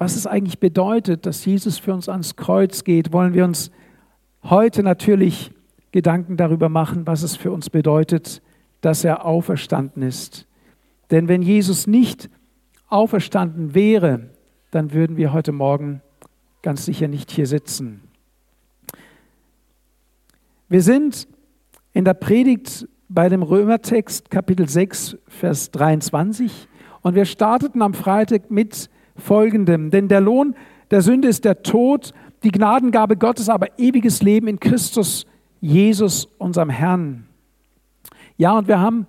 was es eigentlich bedeutet, dass Jesus für uns ans Kreuz geht, wollen wir uns heute natürlich Gedanken darüber machen, was es für uns bedeutet, dass er auferstanden ist. Denn wenn Jesus nicht auferstanden wäre, dann würden wir heute Morgen ganz sicher nicht hier sitzen. Wir sind in der Predigt bei dem Römertext Kapitel 6, Vers 23 und wir starteten am Freitag mit folgendem. Denn der Lohn der Sünde ist der Tod, die Gnadengabe Gottes aber ewiges Leben in Christus Jesus, unserem Herrn. Ja, und wir haben,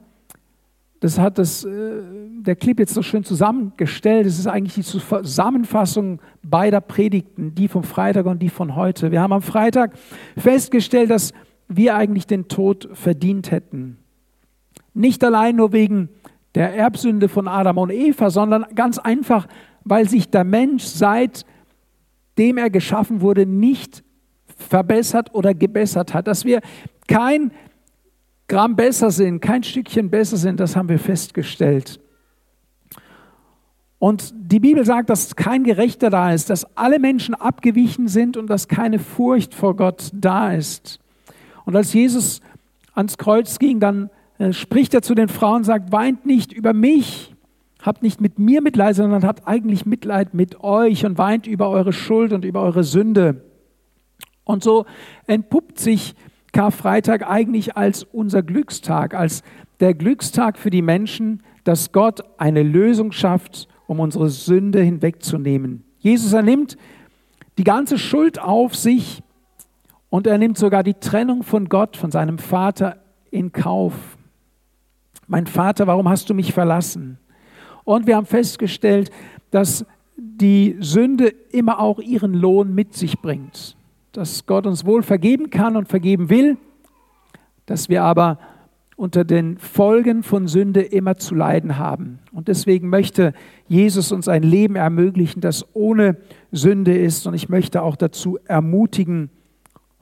das hat das, äh, der Clip jetzt so schön zusammengestellt, das ist eigentlich die Zusammenfassung beider Predigten, die vom Freitag und die von heute. Wir haben am Freitag festgestellt, dass wir eigentlich den Tod verdient hätten. Nicht allein nur wegen der Erbsünde von Adam und Eva, sondern ganz einfach, weil sich der Mensch seitdem er geschaffen wurde nicht verbessert oder gebessert hat. Dass wir kein Gramm besser sind, kein Stückchen besser sind, das haben wir festgestellt. Und die Bibel sagt, dass kein Gerechter da ist, dass alle Menschen abgewichen sind und dass keine Furcht vor Gott da ist. Und als Jesus ans Kreuz ging, dann äh, spricht er zu den Frauen und sagt, weint nicht über mich, habt nicht mit mir Mitleid, sondern habt eigentlich Mitleid mit euch und weint über eure Schuld und über eure Sünde. Und so entpuppt sich Karfreitag eigentlich als unser Glückstag, als der Glückstag für die Menschen, dass Gott eine Lösung schafft, um unsere Sünde hinwegzunehmen. Jesus er nimmt die ganze Schuld auf sich und er nimmt sogar die Trennung von Gott, von seinem Vater in Kauf. Mein Vater, warum hast du mich verlassen? Und wir haben festgestellt, dass die Sünde immer auch ihren Lohn mit sich bringt. Dass Gott uns wohl vergeben kann und vergeben will, dass wir aber unter den Folgen von Sünde immer zu leiden haben. Und deswegen möchte Jesus uns ein Leben ermöglichen, das ohne Sünde ist. Und ich möchte auch dazu ermutigen,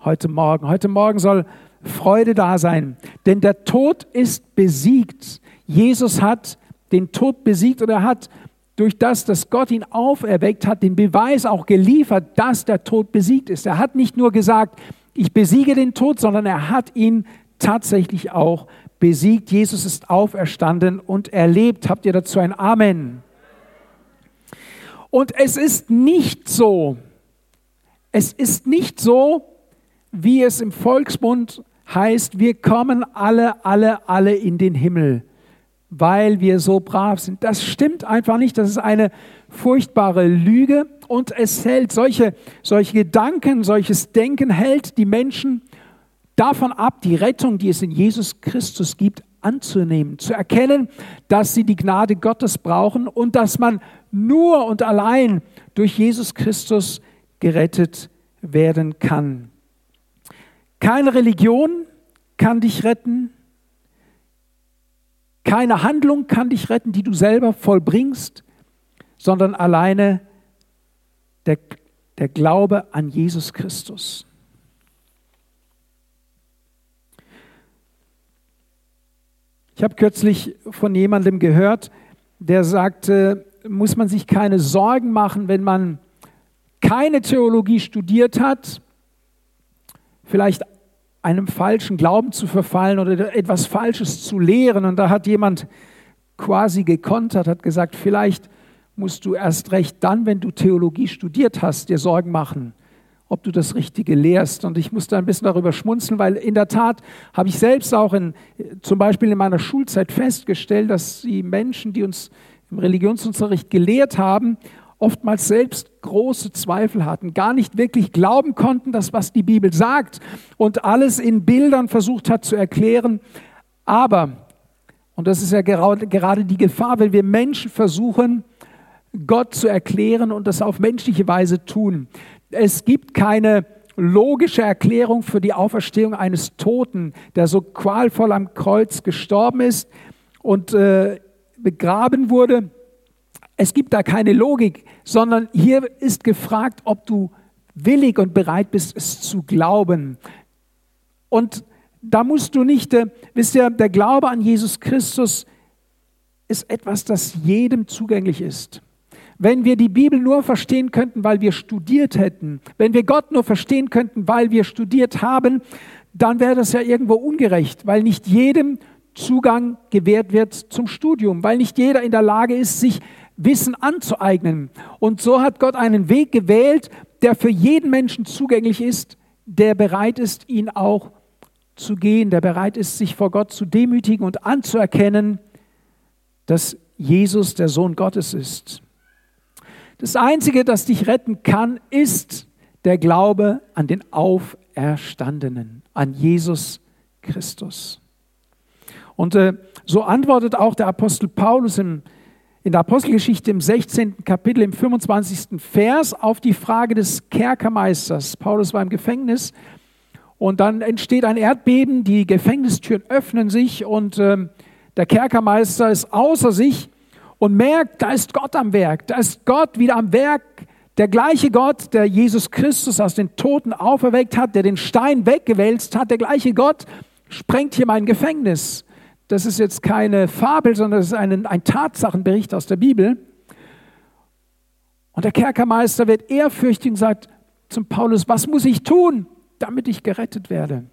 heute Morgen. Heute Morgen soll Freude da sein, denn der Tod ist besiegt. Jesus hat den Tod besiegt und er hat durch das, dass Gott ihn auferweckt hat, den Beweis auch geliefert, dass der Tod besiegt ist. Er hat nicht nur gesagt, ich besiege den Tod, sondern er hat ihn tatsächlich auch besiegt. Jesus ist auferstanden und erlebt. Habt ihr dazu ein Amen? Und es ist nicht so, es ist nicht so, wie es im Volksmund heißt, wir kommen alle, alle, alle in den Himmel, weil wir so brav sind. Das stimmt einfach nicht. Das ist eine furchtbare Lüge und es hält solche, solche Gedanken, solches Denken hält die Menschen davon ab, die Rettung, die es in Jesus Christus gibt, anzunehmen, zu erkennen, dass sie die Gnade Gottes brauchen und dass man nur und allein durch Jesus Christus gerettet werden kann. Keine Religion kann dich retten. Keine Handlung kann dich retten, die du selber vollbringst, sondern alleine der, der Glaube an Jesus Christus. Ich habe kürzlich von jemandem gehört, der sagte, muss man sich keine Sorgen machen, wenn man keine Theologie studiert hat, vielleicht einem falschen Glauben zu verfallen oder etwas Falsches zu lehren. Und da hat jemand quasi gekontert, hat gesagt, vielleicht musst du erst recht dann, wenn du Theologie studiert hast, dir Sorgen machen, ob du das Richtige lehrst. Und ich musste ein bisschen darüber schmunzeln, weil in der Tat habe ich selbst auch in, zum Beispiel in meiner Schulzeit festgestellt, dass die Menschen, die uns im Religionsunterricht gelehrt haben, oftmals selbst große Zweifel hatten, gar nicht wirklich glauben konnten, dass was die Bibel sagt und alles in Bildern versucht hat zu erklären. Aber, und das ist ja gerade die Gefahr, wenn wir Menschen versuchen, Gott zu erklären und das auf menschliche Weise tun. Es gibt keine logische Erklärung für die Auferstehung eines Toten, der so qualvoll am Kreuz gestorben ist und äh, begraben wurde es gibt da keine Logik, sondern hier ist gefragt, ob du willig und bereit bist, es zu glauben. Und da musst du nicht, äh, wisst ihr, der Glaube an Jesus Christus ist etwas, das jedem zugänglich ist. Wenn wir die Bibel nur verstehen könnten, weil wir studiert hätten, wenn wir Gott nur verstehen könnten, weil wir studiert haben, dann wäre das ja irgendwo ungerecht, weil nicht jedem Zugang gewährt wird zum Studium, weil nicht jeder in der Lage ist, sich Wissen anzueignen. Und so hat Gott einen Weg gewählt, der für jeden Menschen zugänglich ist, der bereit ist, ihn auch zu gehen, der bereit ist, sich vor Gott zu demütigen und anzuerkennen, dass Jesus der Sohn Gottes ist. Das Einzige, das dich retten kann, ist der Glaube an den Auferstandenen, an Jesus Christus. Und äh, so antwortet auch der Apostel Paulus im, in der Apostelgeschichte im 16. Kapitel, im 25. Vers auf die Frage des Kerkermeisters. Paulus war im Gefängnis und dann entsteht ein Erdbeben, die Gefängnistüren öffnen sich und äh, der Kerkermeister ist außer sich und merkt, da ist Gott am Werk, da ist Gott wieder am Werk, der gleiche Gott, der Jesus Christus aus den Toten auferweckt hat, der den Stein weggewälzt hat, der gleiche Gott sprengt hier mein Gefängnis. Das ist jetzt keine Fabel, sondern das ist ein, ein Tatsachenbericht aus der Bibel. Und der Kerkermeister wird ehrfürchtig und sagt zum Paulus, was muss ich tun, damit ich gerettet werde?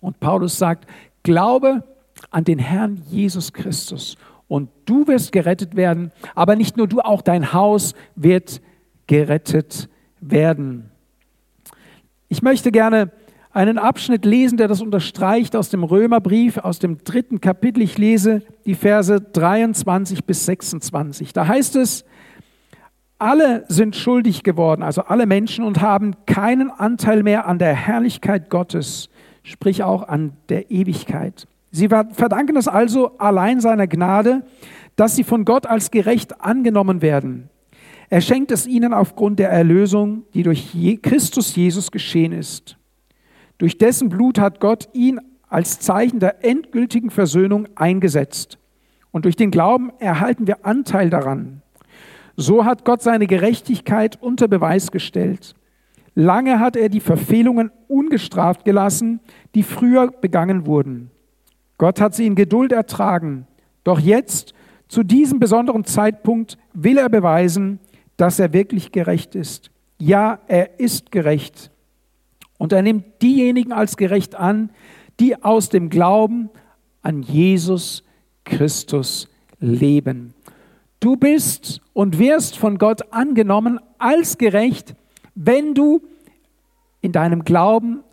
Und Paulus sagt, glaube an den Herrn Jesus Christus und du wirst gerettet werden, aber nicht nur du, auch dein Haus wird gerettet werden. Ich möchte gerne einen Abschnitt lesen, der das unterstreicht aus dem Römerbrief, aus dem dritten Kapitel. Ich lese die Verse 23 bis 26. Da heißt es, alle sind schuldig geworden, also alle Menschen, und haben keinen Anteil mehr an der Herrlichkeit Gottes, sprich auch an der Ewigkeit. Sie verdanken es also allein seiner Gnade, dass sie von Gott als gerecht angenommen werden. Er schenkt es ihnen aufgrund der Erlösung, die durch Christus Jesus geschehen ist. Durch dessen Blut hat Gott ihn als Zeichen der endgültigen Versöhnung eingesetzt. Und durch den Glauben erhalten wir Anteil daran. So hat Gott seine Gerechtigkeit unter Beweis gestellt. Lange hat er die Verfehlungen ungestraft gelassen, die früher begangen wurden. Gott hat sie in Geduld ertragen. Doch jetzt, zu diesem besonderen Zeitpunkt, will er beweisen, dass er wirklich gerecht ist. Ja, er ist gerecht. Und er nimmt diejenigen als gerecht an, die aus dem Glauben an Jesus Christus leben. Du bist und wirst von Gott angenommen als gerecht, wenn du in deinem Glauben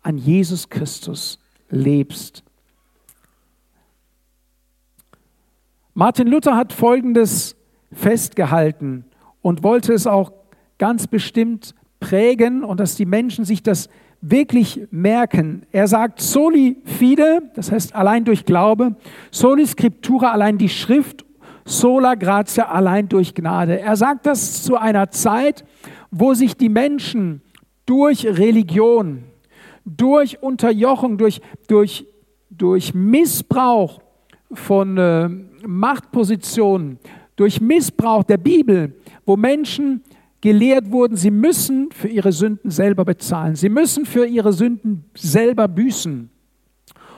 an Jesus Christus lebst. Martin Luther hat Folgendes festgehalten und wollte es auch ganz bestimmt prägen und dass die Menschen sich das wirklich merken. Er sagt soli fide, das heißt allein durch Glaube, soli scriptura, allein die Schrift, sola gratia, allein durch Gnade. Er sagt das zu einer Zeit, wo sich die Menschen durch Religion, durch Unterjochung, durch, durch, durch Missbrauch von äh, Machtpositionen, durch Missbrauch der Bibel, wo Menschen gelehrt wurden, sie müssen für ihre Sünden selber bezahlen. Sie müssen für ihre Sünden selber büßen.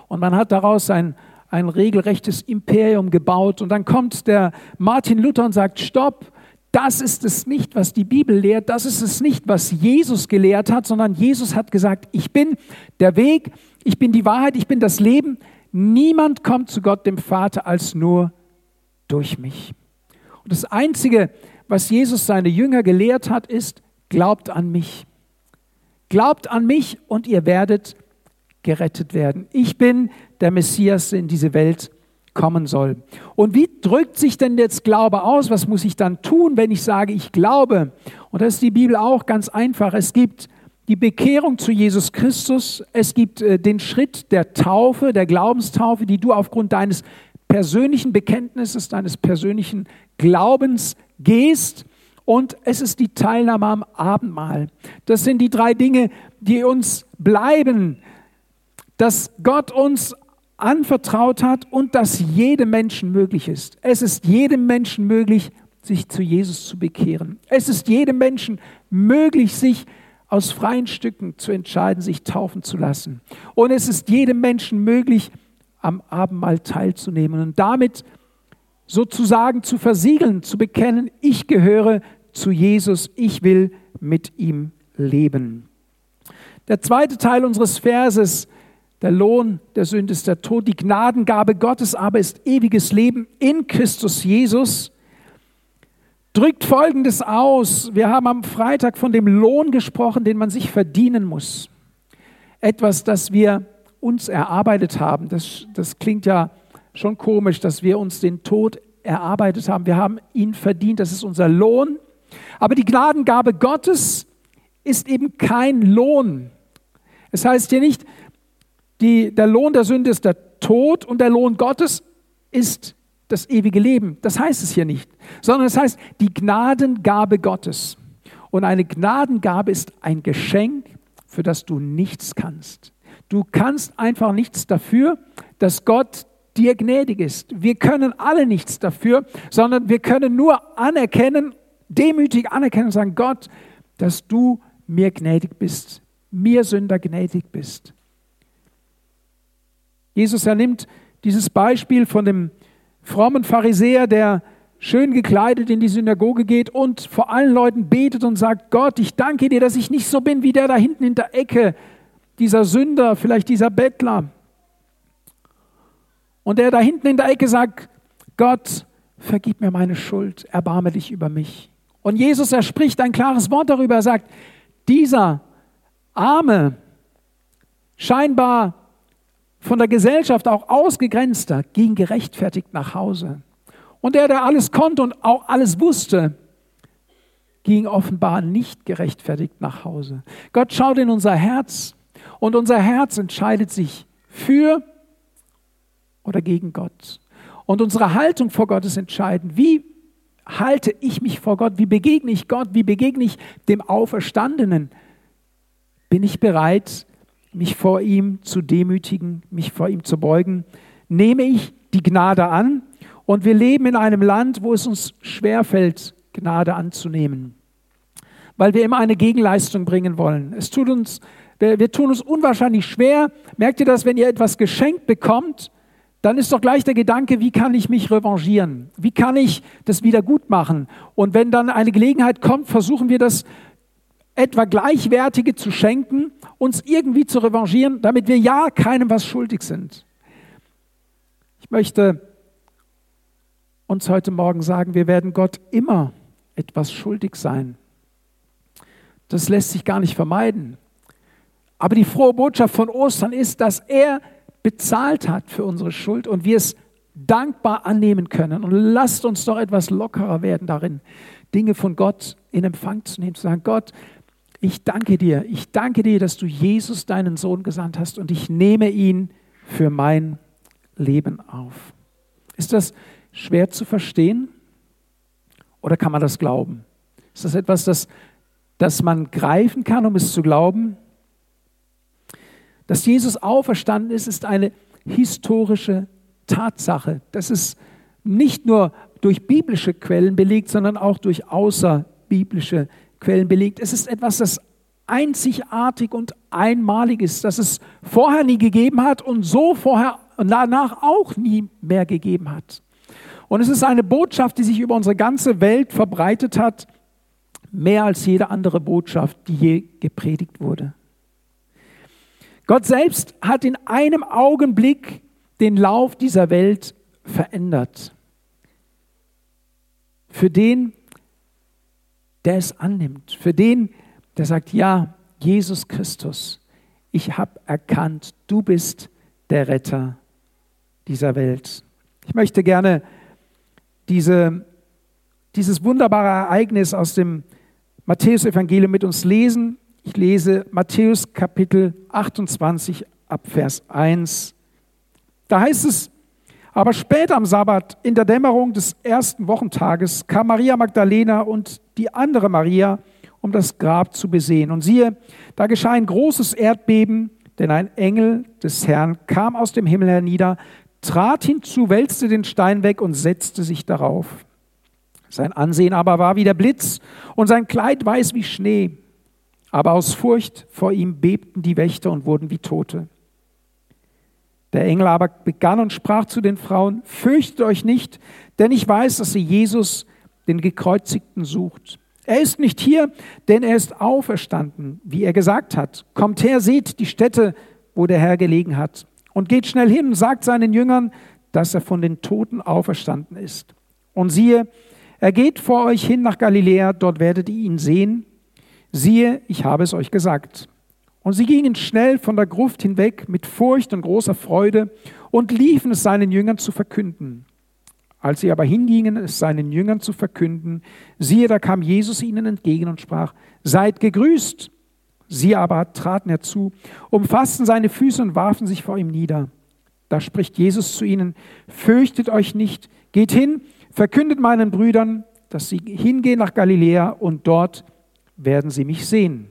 Und man hat daraus ein, ein regelrechtes Imperium gebaut. Und dann kommt der Martin Luther und sagt, stopp, das ist es nicht, was die Bibel lehrt, das ist es nicht, was Jesus gelehrt hat, sondern Jesus hat gesagt, ich bin der Weg, ich bin die Wahrheit, ich bin das Leben, Niemand kommt zu Gott, dem Vater, als nur durch mich. Und das Einzige, was Jesus seine Jünger gelehrt hat, ist, glaubt an mich. Glaubt an mich und ihr werdet gerettet werden. Ich bin der Messias, der in diese Welt kommen soll. Und wie drückt sich denn jetzt Glaube aus? Was muss ich dann tun, wenn ich sage, ich glaube? Und das ist die Bibel auch ganz einfach. Es gibt die Bekehrung zu Jesus Christus, es gibt äh, den Schritt der Taufe, der Glaubenstaufe, die du aufgrund deines persönlichen Bekenntnisses, deines persönlichen Glaubens gehst. Und es ist die Teilnahme am Abendmahl. Das sind die drei Dinge, die uns bleiben, dass Gott uns anvertraut hat und dass jedem Menschen möglich ist. Es ist jedem Menschen möglich, sich zu Jesus zu bekehren. Es ist jedem Menschen möglich, sich aus freien Stücken zu entscheiden, sich taufen zu lassen. Und es ist jedem Menschen möglich, am Abendmahl teilzunehmen und damit sozusagen zu versiegeln, zu bekennen, ich gehöre zu Jesus, ich will mit ihm leben. Der zweite Teil unseres Verses, der Lohn der Sünde ist der Tod, die Gnadengabe Gottes aber ist ewiges Leben in Christus Jesus, drückt Folgendes aus. Wir haben am Freitag von dem Lohn gesprochen, den man sich verdienen muss. Etwas, das wir uns erarbeitet haben. Das, das klingt ja schon komisch, dass wir uns den Tod erarbeitet haben. Wir haben ihn verdient, das ist unser Lohn. Aber die Gnadengabe Gottes ist eben kein Lohn. Es heißt hier nicht, die, der Lohn der Sünde ist der Tod und der Lohn Gottes ist das ewige Leben. Das heißt es hier nicht, sondern es heißt die Gnadengabe Gottes. Und eine Gnadengabe ist ein Geschenk, für das du nichts kannst. Du kannst einfach nichts dafür, dass Gott dir gnädig ist. Wir können alle nichts dafür, sondern wir können nur anerkennen, demütig anerkennen und sagen, Gott, dass du mir gnädig bist, mir Sünder gnädig bist. Jesus, er nimmt dieses Beispiel von dem frommen Pharisäer, der schön gekleidet in die Synagoge geht und vor allen Leuten betet und sagt, Gott, ich danke dir, dass ich nicht so bin wie der da hinten in der Ecke, dieser Sünder, vielleicht dieser Bettler. Und der da hinten in der Ecke sagt, Gott, vergib mir meine Schuld, erbarme dich über mich. Und Jesus, er spricht ein klares Wort darüber, er sagt, dieser arme, scheinbar von der Gesellschaft auch ausgegrenzter, ging gerechtfertigt nach Hause. Und der, der alles konnte und auch alles wusste, ging offenbar nicht gerechtfertigt nach Hause. Gott schaut in unser Herz und unser Herz entscheidet sich für oder gegen Gott. Und unsere Haltung vor Gott ist entscheidend. Wie halte ich mich vor Gott? Wie begegne ich Gott? Wie begegne ich dem Auferstandenen? Bin ich bereit, mich vor ihm zu demütigen, mich vor ihm zu beugen? Nehme ich die Gnade an? Und wir leben in einem Land, wo es uns schwerfällt, Gnade anzunehmen, weil wir immer eine Gegenleistung bringen wollen. Es tut uns, wir, wir tun uns unwahrscheinlich schwer. Merkt ihr das, wenn ihr etwas geschenkt bekommt, dann ist doch gleich der Gedanke, wie kann ich mich revanchieren? Wie kann ich das wieder gut machen? Und wenn dann eine Gelegenheit kommt, versuchen wir das etwa Gleichwertige zu schenken, uns irgendwie zu revanchieren, damit wir ja keinem was schuldig sind. Ich möchte uns heute Morgen sagen, wir werden Gott immer etwas schuldig sein. Das lässt sich gar nicht vermeiden. Aber die frohe Botschaft von Ostern ist, dass er bezahlt hat für unsere Schuld und wir es dankbar annehmen können. Und lasst uns doch etwas lockerer werden darin, Dinge von Gott in Empfang zu nehmen, zu sagen, Gott, ich danke dir, ich danke dir, dass du Jesus, deinen Sohn, gesandt hast und ich nehme ihn für mein Leben auf. Ist das schwer zu verstehen oder kann man das glauben? Ist das etwas, das, das man greifen kann, um es zu glauben? Dass Jesus auferstanden ist, ist eine historische Tatsache. Das ist nicht nur durch biblische Quellen belegt, sondern auch durch außerbiblische Quellen belegt. Es ist etwas, das einzigartig und einmalig ist, das es vorher nie gegeben hat und so vorher und danach auch nie mehr gegeben hat. Und es ist eine Botschaft, die sich über unsere ganze Welt verbreitet hat, mehr als jede andere Botschaft, die je gepredigt wurde. Gott selbst hat in einem Augenblick den Lauf dieser Welt verändert. Für den, der es annimmt, für den, der sagt, ja, Jesus Christus, ich habe erkannt, du bist der Retter dieser Welt. Ich möchte gerne diese, dieses wunderbare Ereignis aus dem Matthäus-Evangelium mit uns lesen. Ich lese Matthäus Kapitel 28 ab Vers 1. Da heißt es, aber später am Sabbat, in der Dämmerung des ersten Wochentages, kam Maria Magdalena und die andere Maria, um das Grab zu besehen. Und siehe, da geschah ein großes Erdbeben, denn ein Engel des Herrn kam aus dem Himmel hernieder, trat hinzu, wälzte den Stein weg und setzte sich darauf. Sein Ansehen aber war wie der Blitz und sein Kleid weiß wie Schnee. Aber aus Furcht vor ihm bebten die Wächter und wurden wie Tote. Der Engel aber begann und sprach zu den Frauen, fürchtet euch nicht, denn ich weiß, dass ihr Jesus, den Gekreuzigten, sucht. Er ist nicht hier, denn er ist auferstanden, wie er gesagt hat. Kommt her, seht die Stätte, wo der Herr gelegen hat. Und geht schnell hin und sagt seinen Jüngern, dass er von den Toten auferstanden ist. Und siehe, er geht vor euch hin nach Galiläa, dort werdet ihr ihn sehen. Siehe, ich habe es euch gesagt. Und sie gingen schnell von der Gruft hinweg mit Furcht und großer Freude und liefen es seinen Jüngern zu verkünden. Als sie aber hingingen, es seinen Jüngern zu verkünden, siehe, da kam Jesus ihnen entgegen und sprach, seid gegrüßt. Sie aber traten herzu, umfassten seine Füße und warfen sich vor ihm nieder. Da spricht Jesus zu ihnen, fürchtet euch nicht, geht hin, verkündet meinen Brüdern, dass sie hingehen nach Galiläa und dort werden sie mich sehen.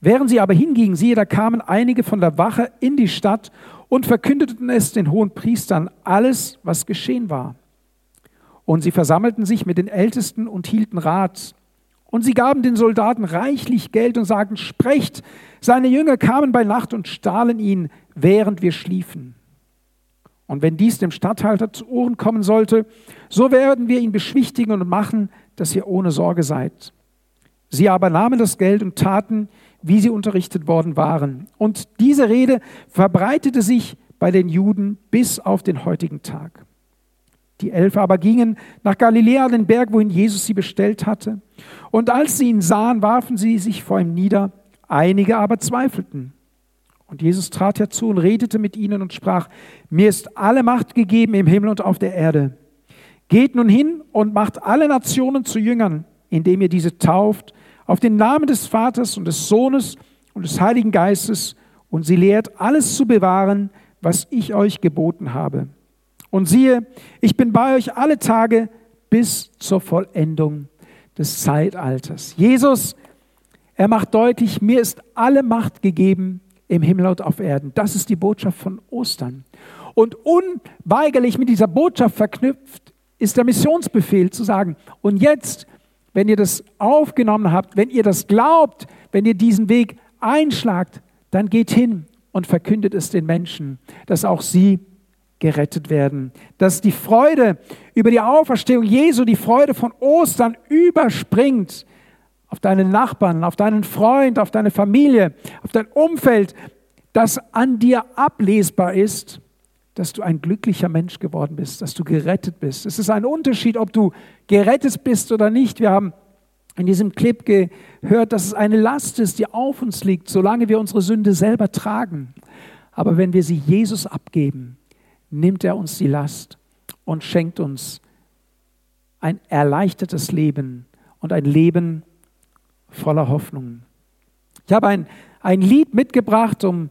Während sie aber hingingen, siehe, da kamen einige von der Wache in die Stadt und verkündeten es den hohen Priestern alles, was geschehen war. Und sie versammelten sich mit den Ältesten und hielten Rat. Und sie gaben den Soldaten reichlich Geld und sagten, sprecht, seine Jünger kamen bei Nacht und stahlen ihn, während wir schliefen. Und wenn dies dem Statthalter zu Ohren kommen sollte, so werden wir ihn beschwichtigen und machen, dass ihr ohne Sorge seid. Sie aber nahmen das Geld und taten, wie sie unterrichtet worden waren. Und diese Rede verbreitete sich bei den Juden bis auf den heutigen Tag. Die Elf aber gingen nach Galiläa, den Berg, wohin Jesus sie bestellt hatte. Und als sie ihn sahen, warfen sie sich vor ihm nieder. Einige aber zweifelten. Und Jesus trat herzu und redete mit ihnen und sprach, mir ist alle Macht gegeben im Himmel und auf der Erde. Geht nun hin und macht alle Nationen zu Jüngern, indem ihr diese tauft auf den Namen des Vaters und des Sohnes und des Heiligen Geistes und sie lehrt, alles zu bewahren, was ich euch geboten habe. Und siehe, ich bin bei euch alle Tage bis zur Vollendung des Zeitalters. Jesus, er macht deutlich, mir ist alle Macht gegeben im Himmel und auf Erden. Das ist die Botschaft von Ostern. Und unweigerlich mit dieser Botschaft verknüpft ist der Missionsbefehl zu sagen, und jetzt wenn ihr das aufgenommen habt, wenn ihr das glaubt, wenn ihr diesen Weg einschlagt, dann geht hin und verkündet es den Menschen, dass auch sie gerettet werden. Dass die Freude über die Auferstehung Jesu, die Freude von Ostern überspringt auf deinen Nachbarn, auf deinen Freund, auf deine Familie, auf dein Umfeld, das an dir ablesbar ist dass du ein glücklicher Mensch geworden bist, dass du gerettet bist. Es ist ein Unterschied, ob du gerettet bist oder nicht. Wir haben in diesem Clip gehört, dass es eine Last ist, die auf uns liegt, solange wir unsere Sünde selber tragen. Aber wenn wir sie Jesus abgeben, nimmt er uns die Last und schenkt uns ein erleichtertes Leben und ein Leben voller Hoffnung. Ich habe ein, ein Lied mitgebracht, um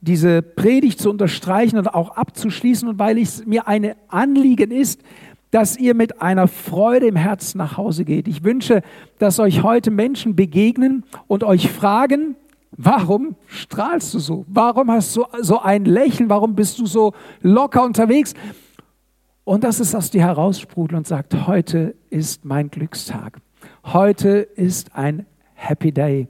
diese Predigt zu unterstreichen und auch abzuschließen und weil es mir ein Anliegen ist, dass ihr mit einer Freude im Herzen nach Hause geht. Ich wünsche, dass euch heute Menschen begegnen und euch fragen, warum strahlst du so? Warum hast du so ein Lächeln? Warum bist du so locker unterwegs? Und dass es aus dir heraussprudelt und sagt, heute ist mein Glückstag. Heute ist ein Happy Day.